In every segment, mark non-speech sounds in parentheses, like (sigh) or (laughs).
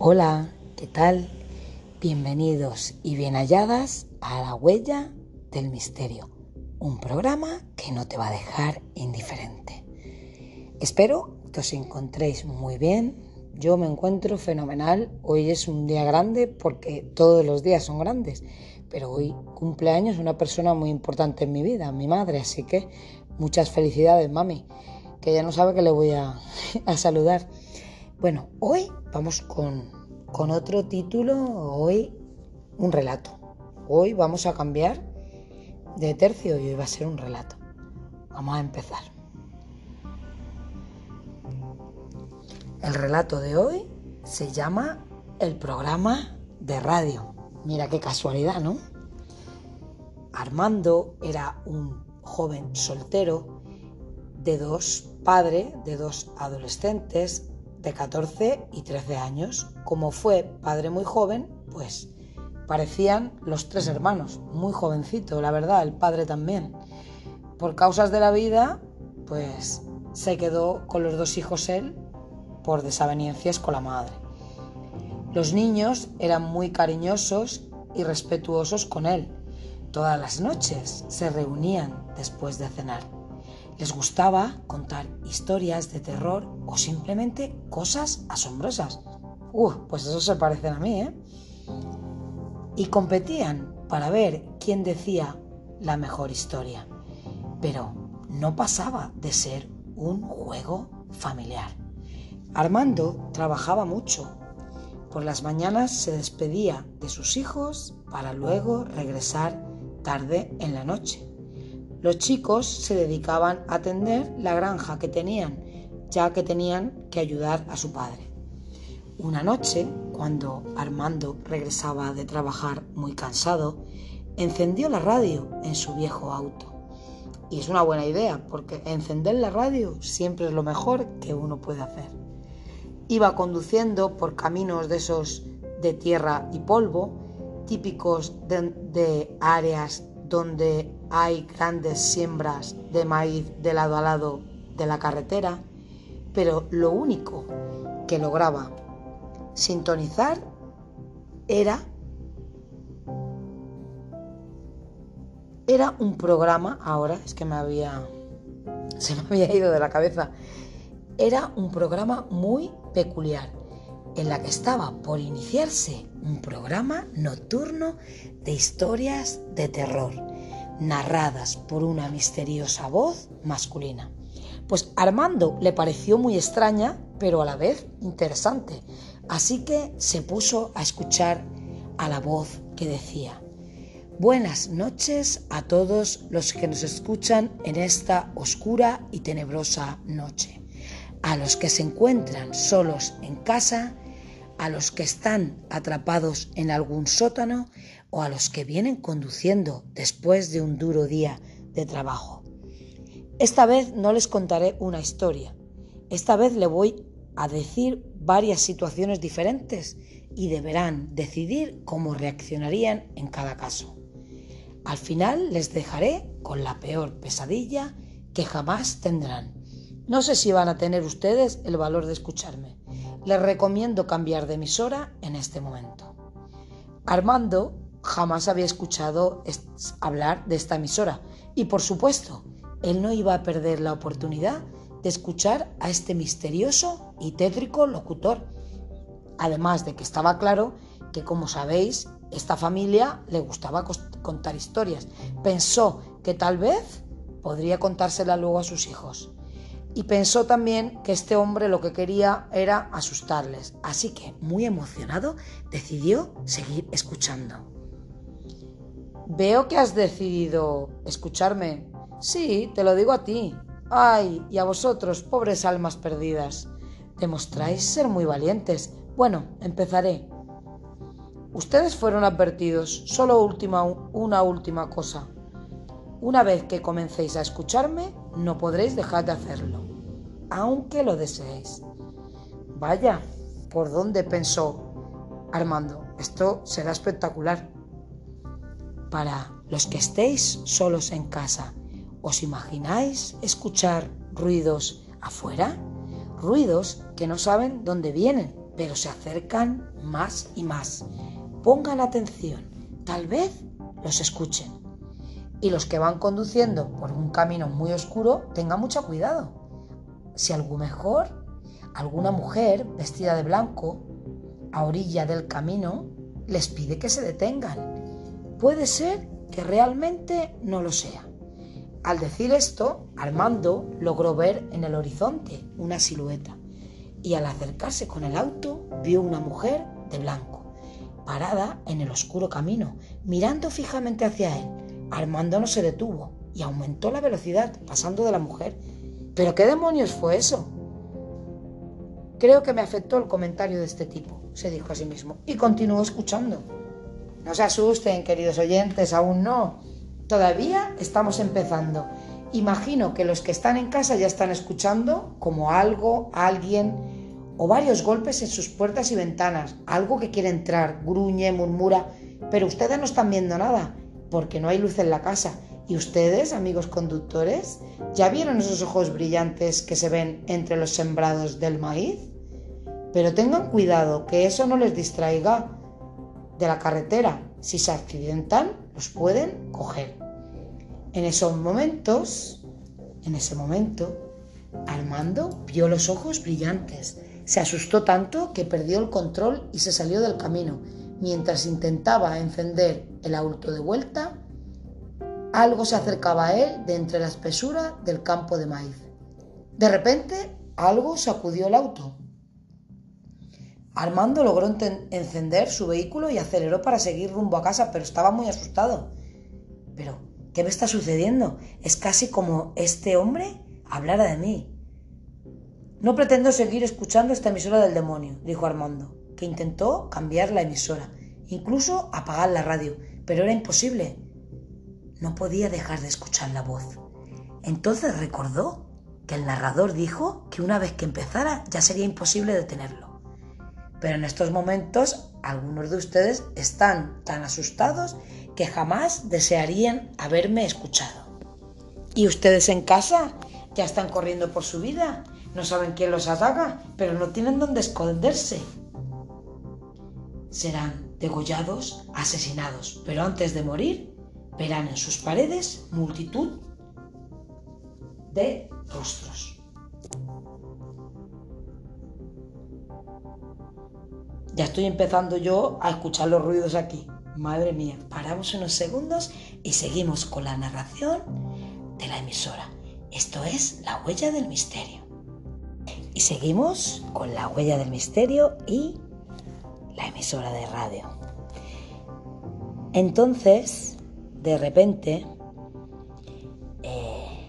Hola, ¿qué tal? Bienvenidos y bien halladas a La Huella del Misterio, un programa que no te va a dejar indiferente. Espero que os encontréis muy bien. Yo me encuentro fenomenal. Hoy es un día grande porque todos los días son grandes, pero hoy cumpleaños una persona muy importante en mi vida, mi madre, así que muchas felicidades, mami, que ya no sabe que le voy a, (laughs) a saludar. Bueno, hoy vamos con, con otro título, hoy un relato. Hoy vamos a cambiar de tercio y hoy va a ser un relato. Vamos a empezar. El relato de hoy se llama El programa de radio. Mira qué casualidad, ¿no? Armando era un joven soltero de dos padres, de dos adolescentes de 14 y 13 años. Como fue padre muy joven, pues parecían los tres hermanos, muy jovencito, la verdad, el padre también. Por causas de la vida, pues se quedó con los dos hijos él por desavenencias con la madre. Los niños eran muy cariñosos y respetuosos con él. Todas las noches se reunían después de cenar. Les gustaba contar historias de terror o simplemente cosas asombrosas. Uh, pues eso se parecen a mí, ¿eh? Y competían para ver quién decía la mejor historia. Pero no pasaba de ser un juego familiar. Armando trabajaba mucho. Por las mañanas se despedía de sus hijos para luego regresar tarde en la noche. Los chicos se dedicaban a atender la granja que tenían, ya que tenían que ayudar a su padre. Una noche, cuando Armando regresaba de trabajar muy cansado, encendió la radio en su viejo auto. Y es una buena idea, porque encender la radio siempre es lo mejor que uno puede hacer. Iba conduciendo por caminos de esos de tierra y polvo, típicos de, de áreas donde hay grandes siembras de maíz de lado a lado de la carretera, pero lo único que lograba sintonizar era era un programa, ahora es que me había se me había ido de la cabeza. Era un programa muy peculiar en la que estaba por iniciarse un programa nocturno de historias de terror, narradas por una misteriosa voz masculina. Pues Armando le pareció muy extraña, pero a la vez interesante, así que se puso a escuchar a la voz que decía, Buenas noches a todos los que nos escuchan en esta oscura y tenebrosa noche. A los que se encuentran solos en casa, a los que están atrapados en algún sótano o a los que vienen conduciendo después de un duro día de trabajo. Esta vez no les contaré una historia, esta vez le voy a decir varias situaciones diferentes y deberán decidir cómo reaccionarían en cada caso. Al final les dejaré con la peor pesadilla que jamás tendrán. No sé si van a tener ustedes el valor de escucharme, les recomiendo cambiar de emisora en este momento. Armando jamás había escuchado hablar de esta emisora y por supuesto, él no iba a perder la oportunidad de escuchar a este misterioso y tétrico locutor. Además de que estaba claro que, como sabéis, esta familia le gustaba contar historias. Pensó que tal vez podría contársela luego a sus hijos y pensó también que este hombre lo que quería era asustarles. Así que, muy emocionado, decidió seguir escuchando. Veo que has decidido escucharme. Sí, te lo digo a ti. Ay, y a vosotros, pobres almas perdidas. Demostráis ser muy valientes. Bueno, empezaré. Ustedes fueron advertidos. Solo última, una última cosa. Una vez que comencéis a escucharme, no podréis dejar de hacerlo, aunque lo deseéis. Vaya, ¿por dónde pensó Armando? Esto será espectacular. Para los que estéis solos en casa, ¿os imagináis escuchar ruidos afuera? Ruidos que no saben dónde vienen, pero se acercan más y más. Pongan atención, tal vez los escuchen. Y los que van conduciendo por un camino muy oscuro, tengan mucho cuidado. Si algo mejor, alguna mujer vestida de blanco, a orilla del camino, les pide que se detengan. Puede ser que realmente no lo sea. Al decir esto, Armando logró ver en el horizonte una silueta y al acercarse con el auto vio una mujer de blanco, parada en el oscuro camino, mirando fijamente hacia él. Armando no se detuvo y aumentó la velocidad, pasando de la mujer. ¿Pero qué demonios fue eso? Creo que me afectó el comentario de este tipo, se dijo a sí mismo, y continuó escuchando. No se asusten, queridos oyentes, aún no. Todavía estamos empezando. Imagino que los que están en casa ya están escuchando como algo, alguien o varios golpes en sus puertas y ventanas, algo que quiere entrar, gruñe, murmura, pero ustedes no están viendo nada, porque no hay luz en la casa. ¿Y ustedes, amigos conductores, ya vieron esos ojos brillantes que se ven entre los sembrados del maíz? Pero tengan cuidado que eso no les distraiga de la carretera. Si se accidentan, los pueden coger. En esos momentos, en ese momento, Armando vio los ojos brillantes. Se asustó tanto que perdió el control y se salió del camino. Mientras intentaba encender el auto de vuelta, algo se acercaba a él de entre la espesura del campo de maíz. De repente, algo sacudió el auto. Armando logró encender su vehículo y aceleró para seguir rumbo a casa, pero estaba muy asustado. Pero, ¿qué me está sucediendo? Es casi como este hombre hablara de mí. No pretendo seguir escuchando esta emisora del demonio, dijo Armando, que intentó cambiar la emisora, incluso apagar la radio, pero era imposible. No podía dejar de escuchar la voz. Entonces recordó que el narrador dijo que una vez que empezara ya sería imposible detenerlo. Pero en estos momentos algunos de ustedes están tan asustados que jamás desearían haberme escuchado. ¿Y ustedes en casa? Ya están corriendo por su vida, no saben quién los ataca, pero no tienen dónde esconderse. Serán degollados, asesinados, pero antes de morir verán en sus paredes multitud de rostros. Ya estoy empezando yo a escuchar los ruidos aquí. Madre mía, paramos unos segundos y seguimos con la narración de la emisora. Esto es La huella del misterio. Y seguimos con La huella del misterio y la emisora de radio. Entonces, de repente, eh,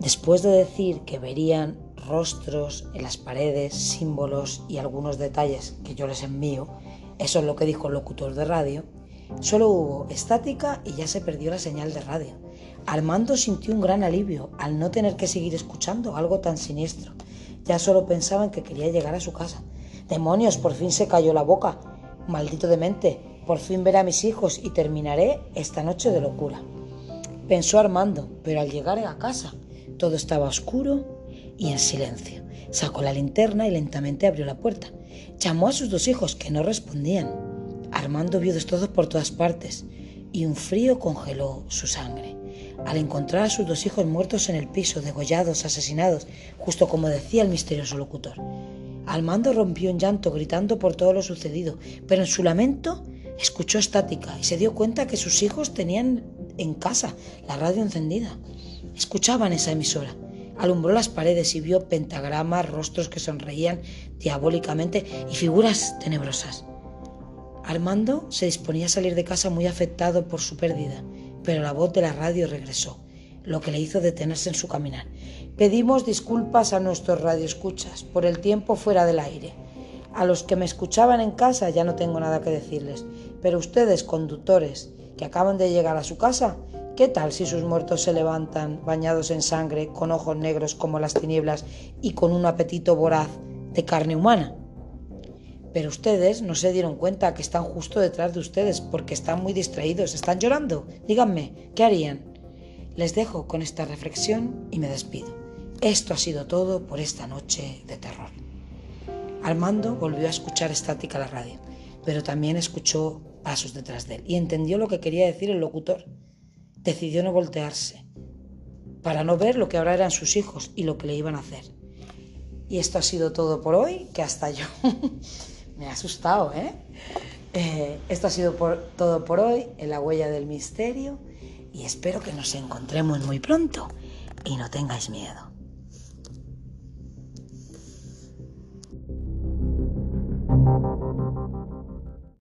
después de decir que verían rostros en las paredes, símbolos y algunos detalles que yo les envío, eso es lo que dijo el locutor de radio, solo hubo estática y ya se perdió la señal de radio. Armando sintió un gran alivio al no tener que seguir escuchando algo tan siniestro. Ya solo pensaba en que quería llegar a su casa. Demonios, por fin se cayó la boca. Maldito demente, por fin veré a mis hijos y terminaré esta noche de locura. Pensó Armando, pero al llegar a casa todo estaba oscuro y en silencio. Sacó la linterna y lentamente abrió la puerta. Llamó a sus dos hijos, que no respondían. Armando vio destrozos por todas partes y un frío congeló su sangre. Al encontrar a sus dos hijos muertos en el piso, degollados, asesinados, justo como decía el misterioso locutor, Armando rompió en llanto, gritando por todo lo sucedido, pero en su lamento escuchó estática y se dio cuenta que sus hijos tenían en casa la radio encendida. Escuchaban esa emisora alumbró las paredes y vio pentagramas, rostros que sonreían diabólicamente y figuras tenebrosas. Armando se disponía a salir de casa muy afectado por su pérdida, pero la voz de la radio regresó, lo que le hizo detenerse en su caminar. Pedimos disculpas a nuestros radioescuchas por el tiempo fuera del aire. A los que me escuchaban en casa ya no tengo nada que decirles, pero ustedes, conductores, que acaban de llegar a su casa, ¿Qué tal si sus muertos se levantan bañados en sangre, con ojos negros como las tinieblas y con un apetito voraz de carne humana? Pero ustedes no se dieron cuenta que están justo detrás de ustedes porque están muy distraídos, están llorando. Díganme, ¿qué harían? Les dejo con esta reflexión y me despido. Esto ha sido todo por esta noche de terror. Armando volvió a escuchar estática la radio, pero también escuchó pasos detrás de él y entendió lo que quería decir el locutor. Decidió no voltearse para no ver lo que ahora eran sus hijos y lo que le iban a hacer. Y esto ha sido todo por hoy, que hasta yo (laughs) me ha asustado, ¿eh? ¿eh? esto ha sido todo por hoy en la huella del misterio y espero que nos encontremos muy pronto y no tengáis miedo.